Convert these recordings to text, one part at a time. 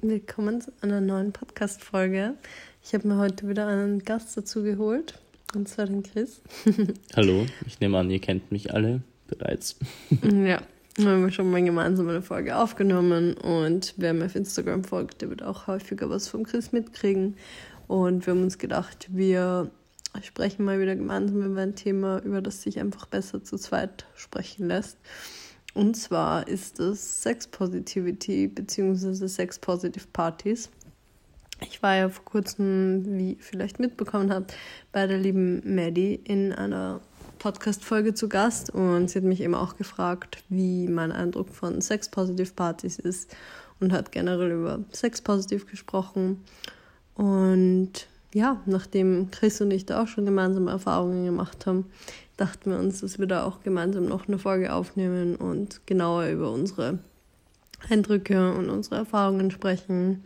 Willkommen zu einer neuen Podcast-Folge. Ich habe mir heute wieder einen Gast dazu geholt, und zwar den Chris. Hallo, ich nehme an, ihr kennt mich alle bereits. ja, wir haben schon mal gemeinsam eine Folge aufgenommen und wer mir auf Instagram folgt, der wird auch häufiger was vom Chris mitkriegen. Und wir haben uns gedacht, wir sprechen mal wieder gemeinsam über ein Thema, über das sich einfach besser zu zweit sprechen lässt. Und zwar ist es Sex Positivity bzw. Sex Positive Partys. Ich war ja vor kurzem, wie ihr vielleicht mitbekommen habt, bei der lieben Maddie in einer Podcast-Folge zu Gast und sie hat mich eben auch gefragt, wie mein Eindruck von Sex Positive Partys ist und hat generell über Sex Positive gesprochen. Und ja, nachdem Chris und ich da auch schon gemeinsame Erfahrungen gemacht haben, dachten wir uns, dass wir da auch gemeinsam noch eine Folge aufnehmen und genauer über unsere Eindrücke und unsere Erfahrungen sprechen.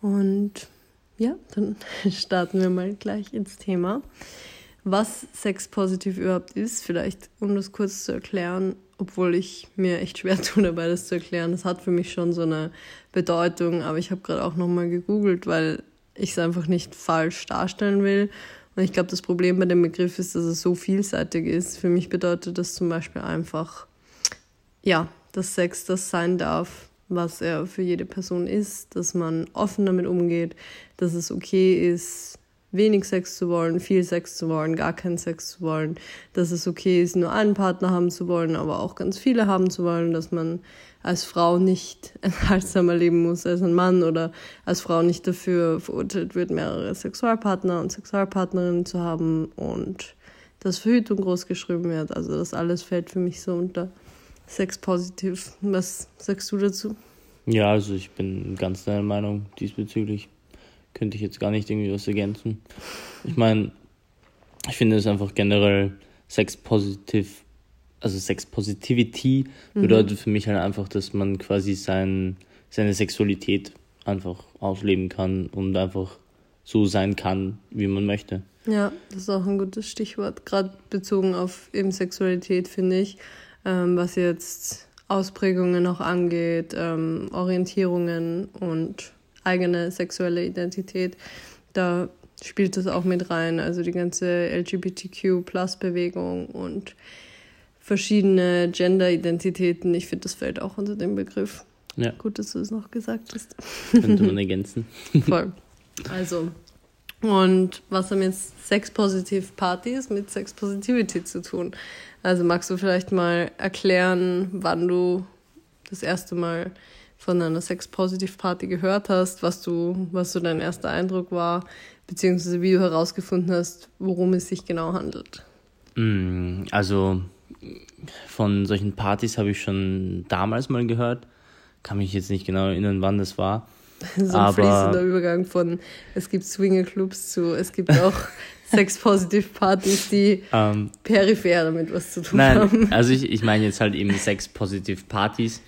Und ja, dann starten wir mal gleich ins Thema. Was Sex positiv überhaupt ist, vielleicht um das kurz zu erklären, obwohl ich mir echt schwer tue dabei, das zu erklären. Das hat für mich schon so eine Bedeutung, aber ich habe gerade auch nochmal gegoogelt, weil ich es einfach nicht falsch darstellen will und ich glaube, das Problem bei dem Begriff ist, dass es so vielseitig ist. Für mich bedeutet das zum Beispiel einfach, ja, dass Sex das sein darf, was er für jede Person ist, dass man offen damit umgeht, dass es okay ist, wenig Sex zu wollen, viel Sex zu wollen, gar keinen Sex zu wollen, dass es okay ist, nur einen Partner haben zu wollen, aber auch ganz viele haben zu wollen, dass man als Frau nicht enthaltsamer leben muss als ein Mann oder als Frau nicht dafür verurteilt wird, mehrere Sexualpartner und Sexualpartnerinnen zu haben und dass Verhütung groß geschrieben wird. Also das alles fällt für mich so unter sexpositiv. Was sagst du dazu? Ja, also ich bin ganz deiner Meinung diesbezüglich. Könnte ich jetzt gar nicht irgendwie was ergänzen. Ich meine, ich finde es einfach generell sexpositiv also Sex Positivity mhm. bedeutet für mich halt einfach, dass man quasi sein, seine Sexualität einfach ausleben kann und einfach so sein kann, wie man möchte. Ja, das ist auch ein gutes Stichwort, gerade bezogen auf eben Sexualität, finde ich, ähm, was jetzt Ausprägungen auch angeht, ähm, Orientierungen und eigene sexuelle Identität. Da spielt das auch mit rein, also die ganze LGBTQ-Plus-Bewegung und verschiedene Gender-Identitäten. Ich finde, das fällt auch unter den Begriff. Ja. Gut, dass du es noch gesagt hast. Könnte man ergänzen. Voll. Also, und was haben jetzt Sex-Positive-Partys mit Sex-Positivity zu tun? Also magst du vielleicht mal erklären, wann du das erste Mal von einer Sex-Positive-Party gehört hast, was du, was so dein erster Eindruck war, beziehungsweise wie du herausgefunden hast, worum es sich genau handelt? Mm, also von solchen Partys habe ich schon damals mal gehört. Kann mich jetzt nicht genau erinnern, wann das war. so ein aber, fließender Übergang von es gibt Swingerclubs zu es gibt auch Sex-Positive-Partys, die ähm, peripher damit was zu tun nein, haben. Also ich, ich meine jetzt halt eben Sex-Positive-Partys,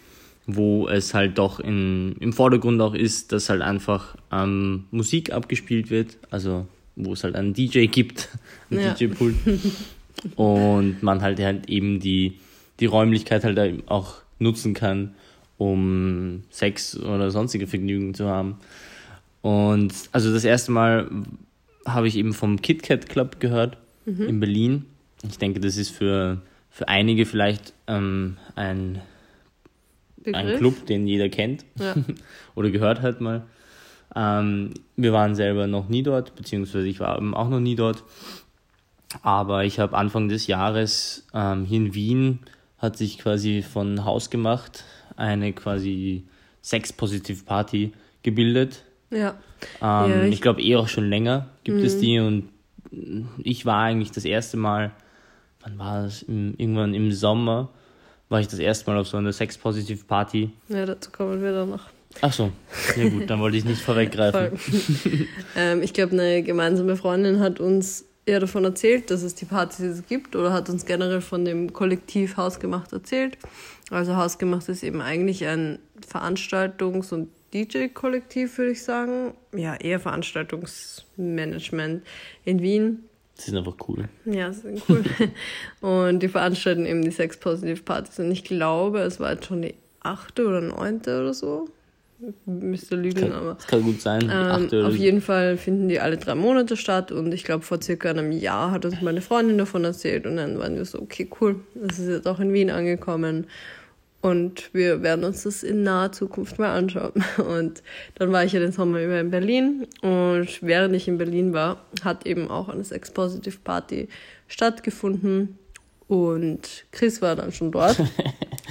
wo es halt doch in, im Vordergrund auch ist, dass halt einfach ähm, Musik abgespielt wird, also wo es halt einen DJ gibt, einen ja. DJ-Pult. und man halt, halt eben die, die Räumlichkeit halt auch nutzen kann, um Sex oder sonstige Vergnügen zu haben. Und also das erste Mal habe ich eben vom KitKat Club gehört mhm. in Berlin. Ich denke, das ist für, für einige vielleicht ähm, ein, ein Club, den jeder kennt ja. oder gehört hat mal. Ähm, wir waren selber noch nie dort, beziehungsweise ich war eben auch noch nie dort. Aber ich habe Anfang des Jahres ähm, hier in Wien hat sich quasi von Haus gemacht eine quasi Sex-Positive-Party gebildet. Ja. Ähm, ja ich, ich glaube eh auch schon länger gibt mhm. es die und ich war eigentlich das erste Mal, wann war das? Im, irgendwann im Sommer war ich das erste Mal auf so einer Sex-Positive-Party. Ja, dazu kommen wir dann noch. Ach so, ja gut, dann wollte ich nicht vorweggreifen. ähm, ich glaube, eine gemeinsame Freundin hat uns eher davon erzählt, dass es die Partys gibt oder hat uns generell von dem Kollektiv Hausgemacht erzählt. Also Hausgemacht ist eben eigentlich ein Veranstaltungs- und DJ-Kollektiv, würde ich sagen. Ja, eher Veranstaltungsmanagement in Wien. Sie sind einfach cool. Ja, sie sind cool. und die veranstalten eben die Sex Positive Partys. Und ich glaube, es war jetzt schon die achte oder neunte oder so. müsste lügen, kann, aber. Das kann gut sein. Ähm, auf jeden Fall finden die alle drei Monate statt und ich glaube, vor circa einem Jahr hat uns meine Freundin davon erzählt und dann waren wir so, okay, cool, das ist jetzt auch in Wien angekommen und wir werden uns das in naher Zukunft mal anschauen. Und dann war ich ja den Sommer über in Berlin und während ich in Berlin war, hat eben auch eine Sex Positive Party stattgefunden und Chris war dann schon dort.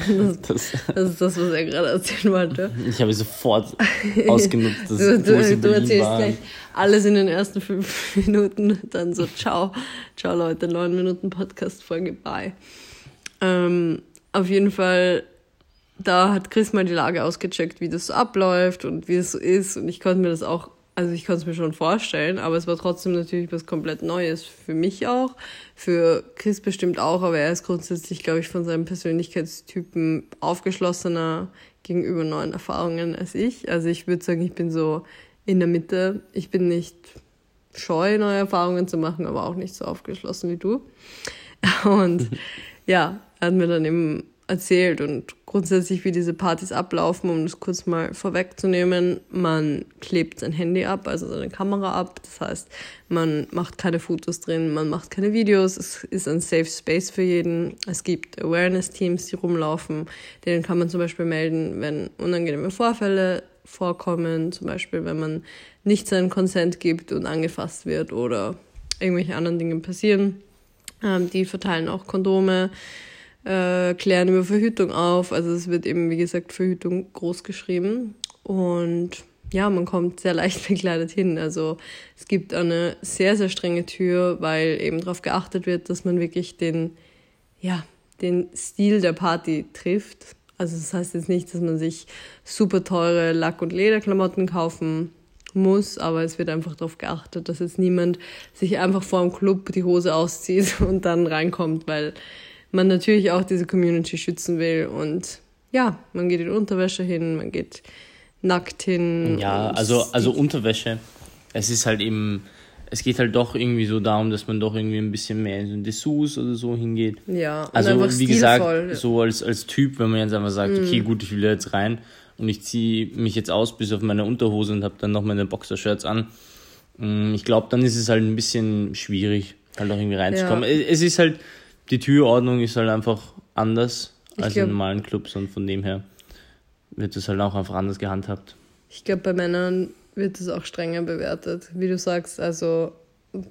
Das, das, das ist das, was er gerade erzählen wollte. Ich habe sofort ausgenutzt, dass du, du, du erzählst war. gleich alles in den ersten fünf Minuten, dann so, ciao, ciao Leute, neun Minuten Podcast-Folge, bye. Ähm, auf jeden Fall da hat Chris mal die Lage ausgecheckt, wie das so abläuft und wie es so ist. Und ich konnte mir das auch, also ich konnte es mir schon vorstellen, aber es war trotzdem natürlich was komplett Neues für mich auch, für Chris bestimmt auch, aber er ist grundsätzlich, glaube ich, von seinem Persönlichkeitstypen aufgeschlossener gegenüber neuen Erfahrungen als ich. Also ich würde sagen, ich bin so in der Mitte. Ich bin nicht scheu, neue Erfahrungen zu machen, aber auch nicht so aufgeschlossen wie du. Und ja, er hat mir dann eben erzählt und grundsätzlich, wie diese Partys ablaufen, um das kurz mal vorwegzunehmen. Man klebt sein Handy ab, also seine Kamera ab. Das heißt, man macht keine Fotos drin, man macht keine Videos. Es ist ein Safe Space für jeden. Es gibt Awareness-Teams, die rumlaufen. Denen kann man zum Beispiel melden, wenn unangenehme Vorfälle vorkommen. Zum Beispiel, wenn man nicht seinen Consent gibt und angefasst wird oder irgendwelche anderen Dinge passieren. Ähm, die verteilen auch Kondome äh, klären über Verhütung auf. Also es wird eben, wie gesagt, Verhütung groß geschrieben. Und ja, man kommt sehr leicht bekleidet hin. Also es gibt eine sehr, sehr strenge Tür, weil eben darauf geachtet wird, dass man wirklich den, ja, den Stil der Party trifft. Also das heißt jetzt nicht, dass man sich super teure Lack- und Lederklamotten kaufen muss, aber es wird einfach darauf geachtet, dass jetzt niemand sich einfach vor dem Club die Hose auszieht und dann reinkommt, weil man natürlich auch diese Community schützen will. Und ja, man geht in Unterwäsche hin, man geht nackt hin. Ja, also, also Unterwäsche. Es ist halt eben, es geht halt doch irgendwie so darum, dass man doch irgendwie ein bisschen mehr in so Dessous oder so hingeht. Ja, also wie gesagt, so als, als Typ, wenn man jetzt einfach sagt, mm. okay, gut, ich will da jetzt rein und ich ziehe mich jetzt aus bis auf meine Unterhose und habe dann noch meine Boxershirts an. Mm, ich glaube, dann ist es halt ein bisschen schwierig, halt auch irgendwie reinzukommen. Ja. Es ist halt, die Türordnung ist halt einfach anders ich als glaub, in normalen Clubs und von dem her wird es halt auch einfach anders gehandhabt. Ich glaube, bei Männern wird es auch strenger bewertet, wie du sagst. Also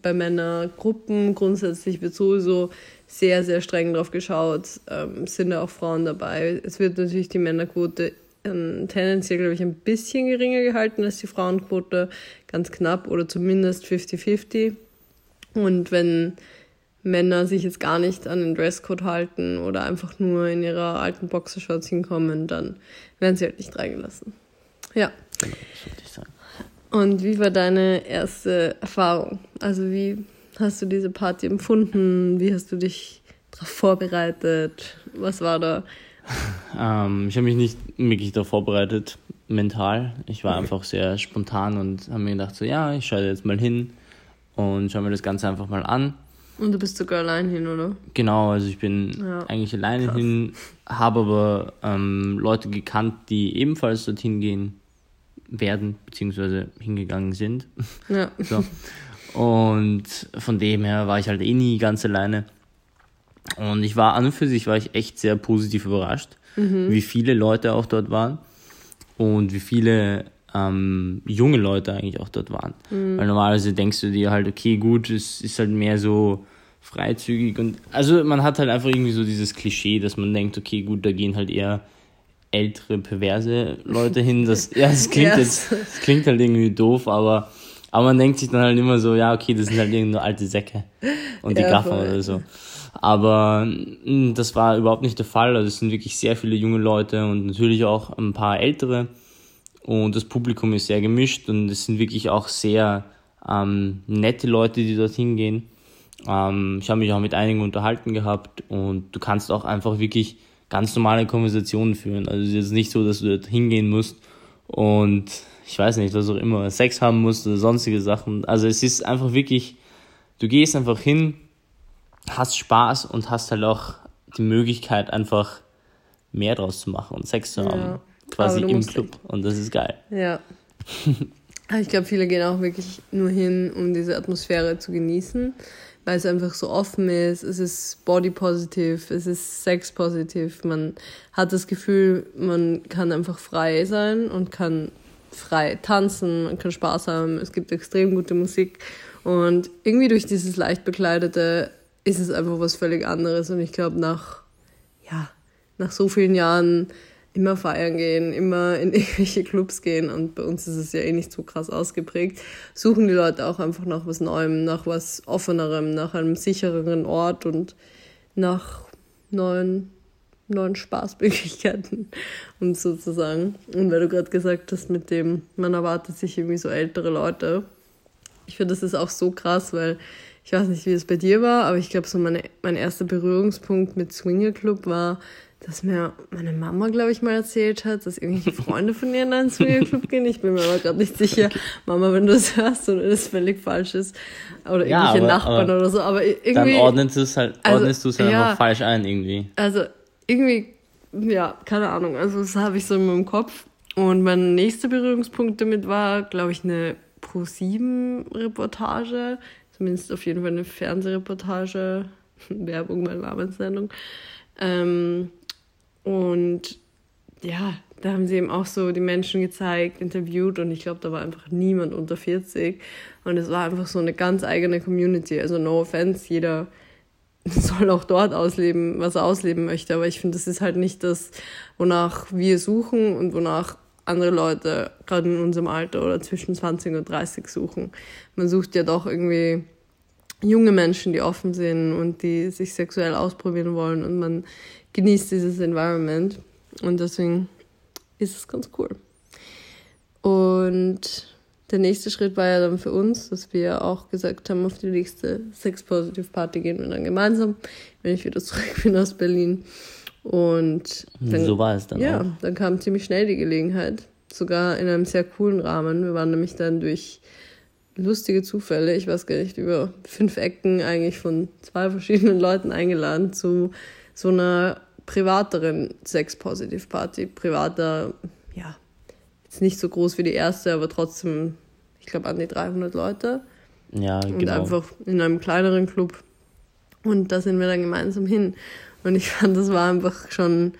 bei Männergruppen grundsätzlich wird sowieso sehr, sehr streng drauf geschaut. Ähm, sind da auch Frauen dabei. Es wird natürlich die Männerquote ähm, tendenziell, glaube ich, ein bisschen geringer gehalten als die Frauenquote. Ganz knapp oder zumindest 50-50. Und wenn Männer sich jetzt gar nicht an den Dresscode halten oder einfach nur in ihrer alten Boxershorts hinkommen, dann werden sie halt nicht reingelassen. Ja. Genau, das wollte ich sagen. Und wie war deine erste Erfahrung? Also wie hast du diese Party empfunden? Wie hast du dich darauf vorbereitet? Was war da? Ähm, ich habe mich nicht wirklich darauf vorbereitet, mental. Ich war einfach sehr spontan und habe mir gedacht, so ja, ich schaue jetzt mal hin und schaue mir das Ganze einfach mal an. Und du bist sogar allein hin, oder? Genau, also ich bin ja, eigentlich alleine krass. hin, habe aber ähm, Leute gekannt, die ebenfalls dorthin gehen werden, beziehungsweise hingegangen sind. Ja. so. Und von dem her war ich halt eh nie ganz alleine. Und ich war an und für sich war ich echt sehr positiv überrascht, mhm. wie viele Leute auch dort waren und wie viele ähm, junge Leute eigentlich auch dort waren. Mhm. Weil normalerweise denkst du dir halt, okay, gut, es ist halt mehr so freizügig und also man hat halt einfach irgendwie so dieses Klischee, dass man denkt, okay, gut, da gehen halt eher ältere, perverse Leute hin. Das, ja, das klingt yes. jetzt, das klingt halt irgendwie doof, aber, aber man denkt sich dann halt immer so, ja, okay, das sind halt irgendwie nur alte Säcke und die ja, Gaffer oder so. Aber mm, das war überhaupt nicht der Fall. Also es sind wirklich sehr viele junge Leute und natürlich auch ein paar ältere. Und das Publikum ist sehr gemischt und es sind wirklich auch sehr ähm, nette Leute, die dorthin gehen. Ähm, ich habe mich auch mit einigen unterhalten gehabt und du kannst auch einfach wirklich ganz normale Konversationen führen. Also es ist jetzt nicht so, dass du dort hingehen musst und ich weiß nicht, was auch immer, Sex haben musst oder sonstige Sachen. Also es ist einfach wirklich, du gehst einfach hin, hast Spaß und hast halt auch die Möglichkeit einfach mehr draus zu machen und Sex zu haben. Ja. Quasi im Club und das ist geil. Ja. ich glaube, viele gehen auch wirklich nur hin, um diese Atmosphäre zu genießen, weil es einfach so offen ist. Es ist body positiv, es ist sex positiv. Man hat das Gefühl, man kann einfach frei sein und kann frei tanzen, man kann Spaß haben. Es gibt extrem gute Musik und irgendwie durch dieses leicht bekleidete ist es einfach was völlig anderes. Und ich glaube, nach, ja, nach so vielen Jahren immer feiern gehen, immer in irgendwelche Clubs gehen und bei uns ist es ja eh nicht so krass ausgeprägt, suchen die Leute auch einfach nach was Neuem, nach was Offenerem, nach einem sichereren Ort und nach neuen, neuen Spaßmöglichkeiten, um sozusagen. Und weil du gerade gesagt hast, mit dem, man erwartet sich irgendwie so ältere Leute. Ich finde, das ist auch so krass, weil ich weiß nicht, wie es bei dir war, aber ich glaube, so meine, mein erster Berührungspunkt mit Swinger Club war, dass mir meine Mama, glaube ich, mal erzählt hat, dass irgendwelche Freunde von ihr in einen Swingerclub gehen. Ich bin mir aber gerade nicht sicher. Mama, wenn du es hörst oder das völlig falsch ist. Oder ja, irgendwelche aber, Nachbarn aber oder so. Aber irgendwie. Dann ordnest du es halt, also, ordnest du es halt ja, einfach falsch ein, irgendwie. Also, irgendwie, ja, keine Ahnung. Also, das habe ich so in meinem Kopf. Und mein nächster Berührungspunkt damit war, glaube ich, eine Pro-7-Reportage. Zumindest auf jeden Fall eine Fernsehreportage. Werbung, meine Namenssendung. Ähm, und ja, da haben sie eben auch so die Menschen gezeigt, interviewt und ich glaube, da war einfach niemand unter 40. Und es war einfach so eine ganz eigene Community. Also no offense, jeder soll auch dort ausleben, was er ausleben möchte. Aber ich finde, das ist halt nicht das, wonach wir suchen und wonach andere Leute gerade in unserem Alter oder zwischen 20 und 30 suchen. Man sucht ja doch irgendwie junge Menschen, die offen sind und die sich sexuell ausprobieren wollen und man genießt dieses Environment. Und deswegen ist es ganz cool. Und der nächste Schritt war ja dann für uns, dass wir auch gesagt haben, auf die nächste Sex Positive Party gehen wir dann gemeinsam, wenn ich wieder zurück bin aus Berlin. Und dann, so war es dann. Ja, auch. dann kam ziemlich schnell die Gelegenheit, sogar in einem sehr coolen Rahmen. Wir waren nämlich dann durch lustige Zufälle, ich weiß gar nicht, über fünf Ecken eigentlich von zwei verschiedenen Leuten eingeladen zu so einer privateren Sex-Positive-Party. Privater, ja, jetzt nicht so groß wie die erste, aber trotzdem, ich glaube, an die 300 Leute. Ja, genau. Und einfach in einem kleineren Club. Und da sind wir dann gemeinsam hin. Und ich fand, das war einfach schon,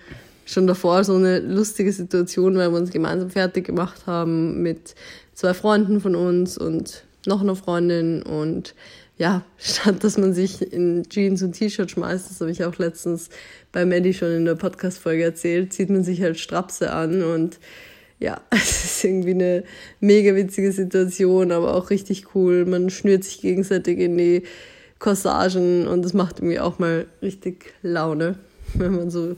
schon davor so eine lustige Situation, weil wir uns gemeinsam fertig gemacht haben mit zwei Freunden von uns und noch eine Freundin und ja, statt dass man sich in Jeans und T-Shirt schmeißt, das habe ich auch letztens bei Maddie schon in der Podcast-Folge erzählt, zieht man sich halt Strapse an und ja, es ist irgendwie eine mega witzige Situation, aber auch richtig cool. Man schnürt sich gegenseitig in die Corsagen und das macht irgendwie auch mal richtig Laune, wenn man so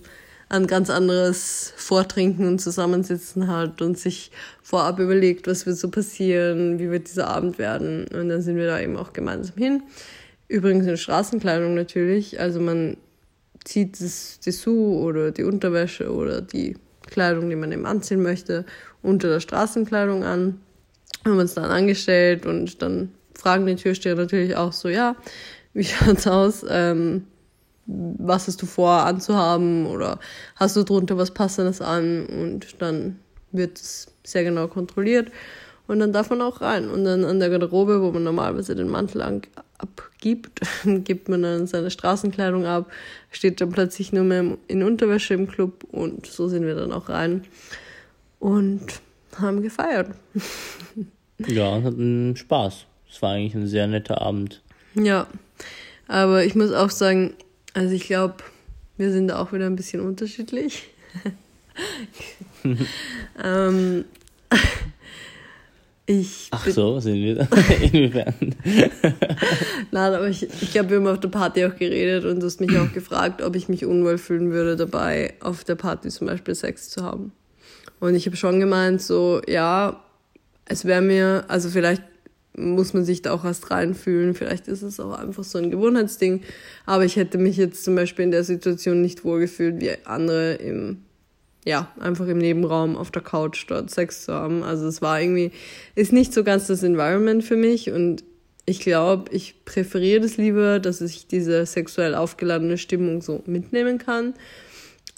ein ganz anderes Vortrinken und Zusammensitzen hat und sich vorab überlegt, was wird so passieren, wie wird dieser Abend werden. Und dann sind wir da eben auch gemeinsam hin. Übrigens in Straßenkleidung natürlich. Also man zieht das Dessous oder die Unterwäsche oder die Kleidung, die man eben anziehen möchte, unter der Straßenkleidung an. Haben uns dann angestellt und dann fragen die Türsteher natürlich auch so, ja, wie schaut's aus? Ähm, was hast du vor anzuhaben oder hast du drunter was Passendes an und dann wird es sehr genau kontrolliert und dann darf man auch rein und dann an der Garderobe, wo man normalerweise den Mantel abgibt, gibt man dann seine Straßenkleidung ab, steht dann plötzlich nur mehr in Unterwäsche im Club und so sind wir dann auch rein und haben gefeiert. Ja, und hatten Spaß. Es war eigentlich ein sehr netter Abend. Ja, aber ich muss auch sagen, also ich glaube, wir sind da auch wieder ein bisschen unterschiedlich. ähm, ich Ach so, sind wir da? Inwiefern? Nein, aber ich, ich glaube, wir haben auf der Party auch geredet und du hast mich auch gefragt, ob ich mich unwohl fühlen würde, dabei auf der Party zum Beispiel Sex zu haben. Und ich habe schon gemeint, so, ja, es wäre mir, also vielleicht muss man sich da auch erst reinfühlen. Vielleicht ist es auch einfach so ein Gewohnheitsding. Aber ich hätte mich jetzt zum Beispiel in der Situation nicht wohlgefühlt, wie andere im, ja, einfach im Nebenraum auf der Couch dort Sex zu haben. Also es war irgendwie, ist nicht so ganz das Environment für mich und ich glaube, ich präferiere das lieber, dass ich diese sexuell aufgeladene Stimmung so mitnehmen kann.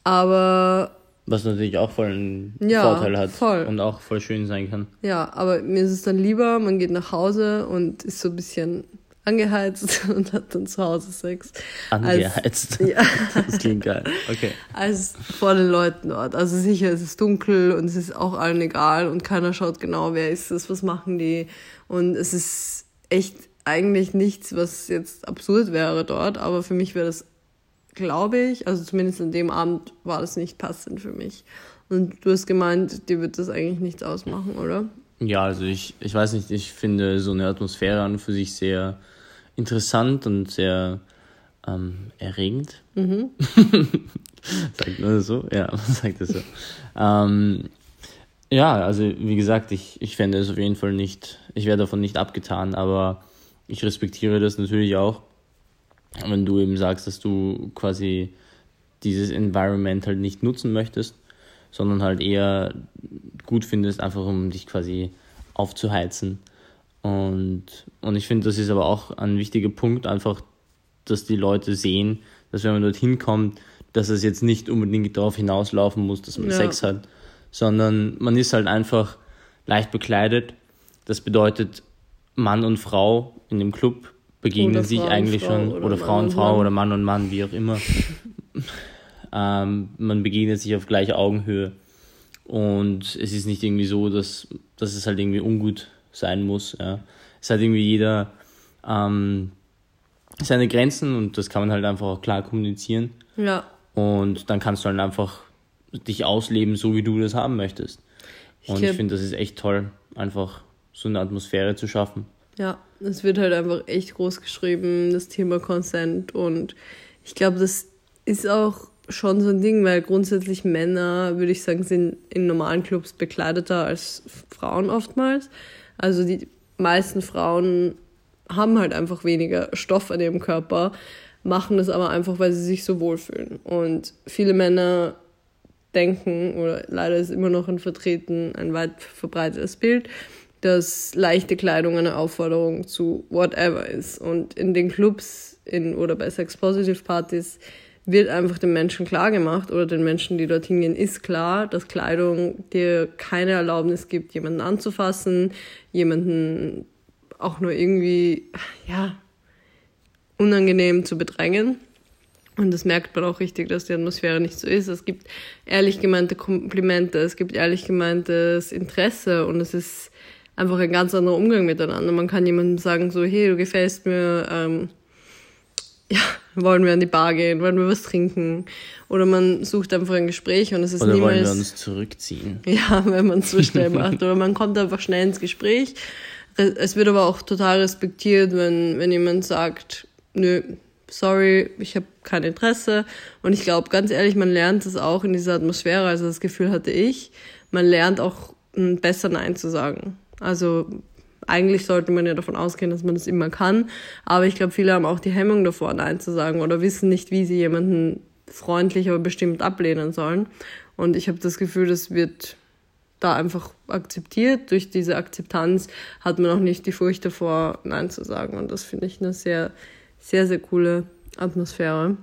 Aber Was natürlich auch voll einen Ja, Vorteil hat voll. und auch voll schön sein kann. Ja, aber mir ist es dann lieber, man geht nach Hause und ist so ein bisschen angeheizt und hat dann zu Hause Sex. Angeheizt. Als, ja, Das klingt geil. Okay. als vor den Leuten dort. Also sicher, es ist dunkel und es ist auch allen egal und keiner schaut genau, wer ist es, was machen die. Und es ist echt eigentlich nichts, was jetzt absurd wäre dort, aber für mich wäre das, glaube ich, also zumindest an dem Abend war das nicht passend für mich. Und du hast gemeint, dir wird das eigentlich nichts ausmachen, oder? Ja, also ich, ich weiß nicht, ich finde so eine Atmosphäre an und für sich sehr interessant und sehr ähm, erregend. Mhm. sagt man das so? Ja, man sagt das so. ähm, ja, also wie gesagt, ich, ich fände es auf jeden Fall nicht, ich wäre davon nicht abgetan, aber ich respektiere das natürlich auch, wenn du eben sagst, dass du quasi dieses Environment halt nicht nutzen möchtest, sondern halt eher gut findest, einfach um dich quasi aufzuheizen. Und, und ich finde, das ist aber auch ein wichtiger Punkt, einfach, dass die Leute sehen, dass wenn man dorthin kommt, dass es jetzt nicht unbedingt darauf hinauslaufen muss, dass man Ja. Sex hat, sondern man ist halt einfach leicht bekleidet. Das bedeutet, Mann und Frau in dem Club begegnen Oder sich eigentlich Frau schon, oder oder Frau und Frau Mann. oder Mann und Mann, wie auch immer. ähm, man begegnet sich auf gleicher Augenhöhe. Und es ist nicht irgendwie so, dass, dass es halt irgendwie ungut sein muss. Ja. Es hat irgendwie jeder ähm, seine Grenzen und das kann man halt einfach auch klar kommunizieren. Ja, Und dann kannst du halt einfach dich ausleben, so wie du das haben möchtest. Und ich, glaub- finde, das ist echt toll, einfach so eine Atmosphäre zu schaffen. Ja, es wird halt einfach echt groß geschrieben, das Thema Consent. Und ich glaube, das ist auch schon so ein Ding, weil grundsätzlich Männer, würde ich sagen, sind in normalen Clubs bekleideter als Frauen oftmals. Also die meisten Frauen haben halt einfach weniger Stoff an ihrem Körper, machen das aber einfach, weil sie sich so wohlfühlen. Und viele Männer denken, oder leider ist immer noch ein Vertreten, ein weit verbreitetes Bild, dass leichte Kleidung eine Aufforderung zu whatever ist. Und in den Clubs in, oder bei Sex-Positive-Partys wird einfach den Menschen klar gemacht oder den Menschen, die dorthin gehen, ist klar, dass Kleidung dir keine Erlaubnis gibt, jemanden anzufassen, jemanden auch nur irgendwie, ja, unangenehm zu bedrängen. Und das merkt man auch richtig, dass die Atmosphäre nicht so ist. Es gibt ehrlich gemeinte Komplimente, es gibt ehrlich gemeintes Interesse und es ist einfach ein ganz anderer Umgang miteinander. Man kann jemandem sagen, so, hey, du gefällst mir, ähm, ja, wollen wir an die Bar gehen, wollen wir was trinken? Oder man sucht einfach ein Gespräch und es ist Oder wollen niemals... wir uns zurückziehen? Ja, wenn man es so schnell macht. Oder man kommt einfach schnell ins Gespräch. Es wird aber auch total respektiert, wenn, wenn jemand sagt, nö, sorry, ich habe kein Interesse. Und ich glaube, ganz ehrlich, man lernt es auch in dieser Atmosphäre, also das Gefühl hatte ich, man lernt auch besser Nein zu sagen. Also eigentlich sollte man ja davon ausgehen, dass man das immer kann. Aber ich glaube, viele haben auch die Hemmung davor, Nein zu sagen oder wissen nicht, wie sie jemanden freundlich, aber bestimmt ablehnen sollen. Und ich habe das Gefühl, das wird da einfach akzeptiert. Durch diese Akzeptanz hat man auch nicht die Furcht davor, Nein zu sagen. Und das finde ich eine sehr, sehr, sehr coole Atmosphäre.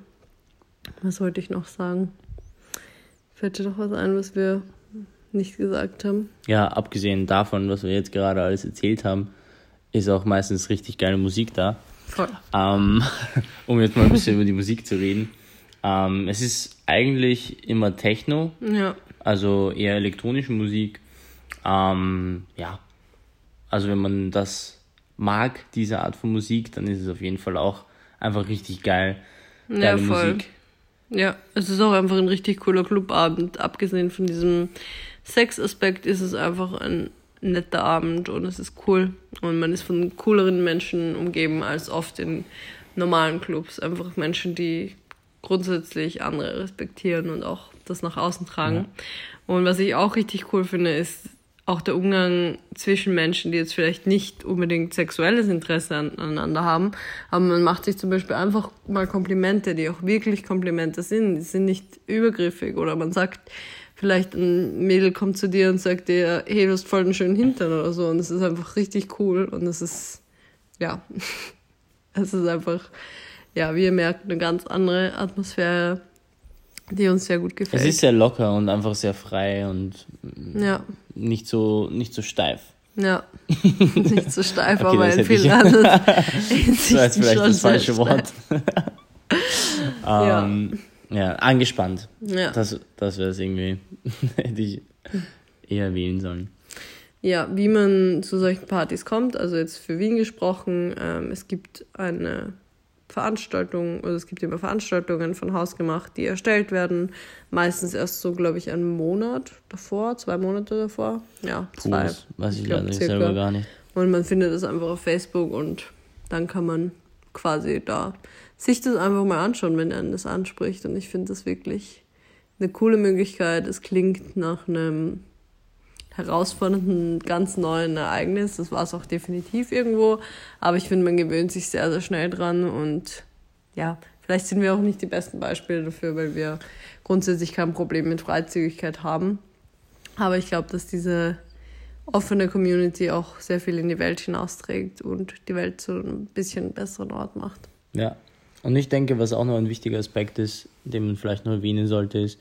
Was wollte ich noch sagen? Fällt dir noch was ein, was wir nicht gesagt haben? Ja, abgesehen davon, was wir jetzt gerade alles erzählt haben, ist auch meistens richtig geile Musik da. Voll. Ähm, um jetzt mal ein bisschen über die Musik zu reden. Ähm, es ist eigentlich immer Techno, Ja, also eher elektronische Musik. Ähm, ja, also wenn man das mag, diese Art von Musik, dann ist es auf jeden Fall auch einfach richtig geil. Ja, Geile voll. Musik. Ja, es ist auch einfach ein richtig cooler Clubabend. Abgesehen von diesem Sexaspekt ist es einfach ein netter Abend und es ist cool. Und man ist von cooleren Menschen umgeben als oft in normalen Clubs. Einfach Menschen, die grundsätzlich andere respektieren und auch das nach außen tragen. Und was ich auch richtig cool finde, ist auch der Umgang zwischen Menschen, die jetzt vielleicht nicht unbedingt sexuelles Interesse an- aneinander haben, aber man macht sich zum Beispiel einfach mal Komplimente, die auch wirklich Komplimente sind. Die sind nicht übergriffig oder man sagt, vielleicht ein Mädel kommt zu dir und sagt dir, hey, du hast voll einen schönen Hintern oder so und es ist einfach richtig cool und es ist, ja, es ist einfach, ja, wie ihr merkt, eine ganz andere Atmosphäre die uns sehr gut gefällt. Es ist sehr locker und einfach sehr frei und Ja. nicht so, nicht so steif. Ja, nicht so steif, Okay, aber in hätte ich- vielen anderen Das war Hinsichten jetzt vielleicht das falsche Wort. steif. ähm, ja. angespannt. Ja. Das, das wäre es irgendwie. Hätte ich eher wählen sollen. Ja, wie man zu solchen Partys kommt, also jetzt für Wien gesprochen, ähm, es gibt eine Veranstaltung, also es gibt immer Veranstaltungen von Hausgemacht, die erstellt werden, meistens erst so, glaube ich, einen Monat davor, zwei Monate davor, ja, Puh, zwei. weiß ich glaub, leider selber gar nicht. Und man findet es einfach auf Facebook und dann kann man quasi da sich das einfach mal anschauen, wenn einen das anspricht. Und ich finde das wirklich eine coole Möglichkeit. Es klingt nach einem herausfordernden, ganz neuen Ereignis. Das war es auch definitiv irgendwo. Aber ich finde, man gewöhnt sich sehr, sehr schnell dran. Und ja, vielleicht sind wir auch nicht die besten Beispiele dafür, weil wir grundsätzlich kein Problem mit Freizügigkeit haben. Aber ich glaube, dass diese offene Community auch sehr viel in die Welt hinausträgt und die Welt zu ein bisschen besseren Ort macht. Ja. Und ich denke, was auch noch ein wichtiger Aspekt ist, den man vielleicht noch erwähnen sollte, ist,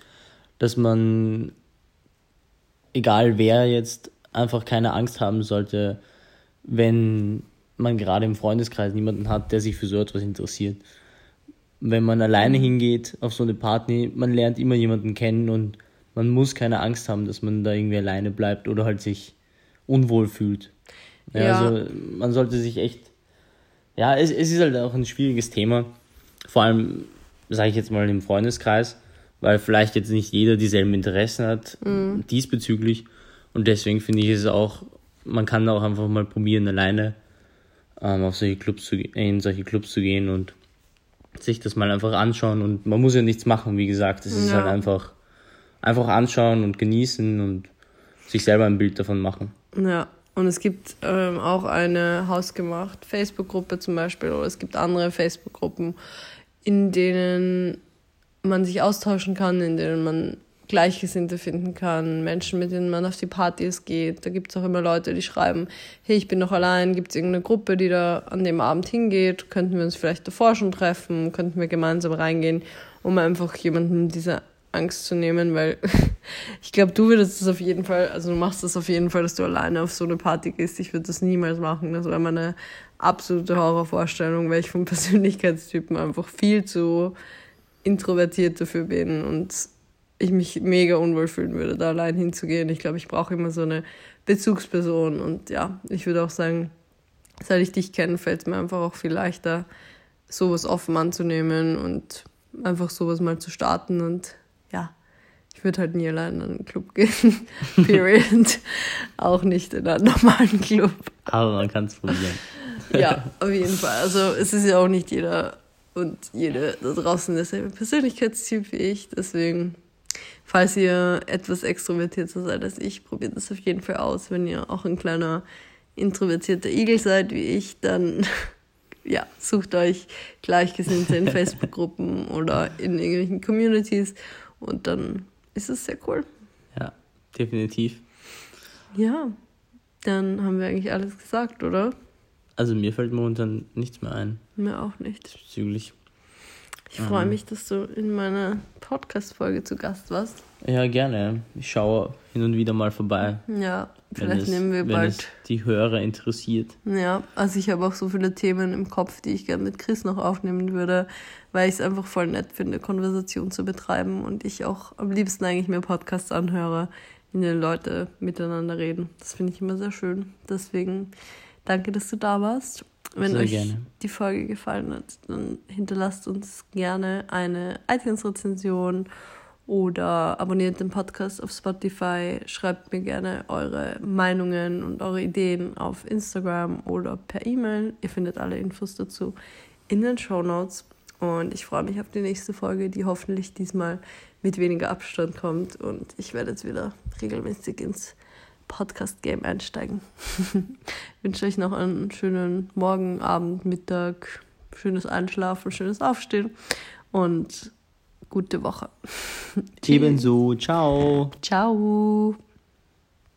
dass man, egal wer jetzt, einfach keine Angst haben sollte, wenn man gerade im Freundeskreis niemanden hat, der sich für so etwas interessiert. Wenn man alleine hingeht auf so eine Party, man lernt immer jemanden kennen und man muss keine Angst haben, dass man da irgendwie alleine bleibt oder halt sich unwohl fühlt. Ja, Ja. Also man sollte sich echt ja, es, es ist halt auch ein schwieriges Thema. Vor allem, sage ich jetzt mal, im Freundeskreis, weil vielleicht jetzt nicht jeder dieselben Interessen hat diesbezüglich. Und deswegen finde ich es auch, man kann auch einfach mal probieren, alleine ähm, auf solche Clubs zu, in solche Clubs zu gehen und sich das mal einfach anschauen. Und man muss ja nichts machen, wie gesagt. Es ist Ja. halt einfach, einfach anschauen und genießen und sich selber ein Bild davon machen. Ja, und es gibt ähm, auch eine hausgemacht Facebook-Gruppe zum Beispiel oder es gibt andere Facebook-Gruppen, in denen man sich austauschen kann, in denen man Gleichgesinnte finden kann, Menschen, mit denen man auf die Partys geht. Da gibt es auch immer Leute, die schreiben, hey, ich bin noch allein, gibt es irgendeine Gruppe, die da an dem Abend hingeht? Könnten wir uns vielleicht davor schon treffen? Könnten wir gemeinsam reingehen, um einfach jemandem diese Angst zu nehmen, weil ich glaube, du würdest es auf jeden Fall, also du machst das auf jeden Fall, dass du alleine auf so eine Party gehst. Ich würde das niemals machen. Das wäre meine absolute Horrorvorstellung, weil ich vom Persönlichkeitstypen einfach viel zu introvertiert dafür bin und ich mich mega unwohl fühlen würde, da allein hinzugehen. Ich glaube, ich brauche immer so eine Bezugsperson und ja, ich würde auch sagen, seit ich dich kenne, fällt es mir einfach auch viel leichter, sowas offen anzunehmen und einfach sowas mal zu starten und ja, ich würde halt nie allein in einen Club gehen. Period. auch nicht in einen normalen Club. Aber man kann es probieren. Ja, auf jeden Fall. Also es ist ja auch nicht jeder und jede da draußen derselbe Persönlichkeitstyp wie ich. Deswegen, falls ihr etwas extrovertierter seid als ich, probiert das auf jeden Fall aus. Wenn ihr auch ein kleiner introvertierter Igel seid wie ich, dann ja, sucht euch Gleichgesinnte in Facebook-Gruppen oder in irgendwelchen Communities und dann ist es sehr cool. Ja, definitiv. Ja, dann haben wir eigentlich alles gesagt, oder? Also mir fällt momentan nichts mehr ein Mir auch nicht. bezüglich. Ich freue Mhm. mich, dass du in meiner Podcast-Folge zu Gast warst. Ja, gerne. Ich schaue hin und wieder mal vorbei. Ja, vielleicht es, nehmen wir bald. die Hörer interessiert. Ja, also ich habe auch so viele Themen im Kopf, die ich gerne mit Chris noch aufnehmen würde, weil ich es einfach voll nett finde, Konversation zu betreiben und ich auch am liebsten eigentlich mehr Podcasts anhöre, in denen Leute miteinander reden. Das finde ich immer sehr schön. Deswegen danke, dass du da warst. Wenn Sehr euch gerne. die Folge gefallen hat, dann hinterlasst uns gerne eine iTunes-Rezension oder abonniert den Podcast auf Spotify. Schreibt mir gerne eure Meinungen und eure Ideen auf Instagram oder per E-Mail. Ihr findet alle Infos dazu in den Show Notes. Und ich freue mich auf die nächste Folge, die hoffentlich diesmal mit weniger Abstand kommt. Und ich werde jetzt wieder regelmäßig ins Podcast-Game einsteigen. ich wünsche euch noch einen schönen Morgen, Abend, Mittag, schönes Einschlafen, schönes Aufstehen und gute Woche. Ebenso. Ciao. Ciao.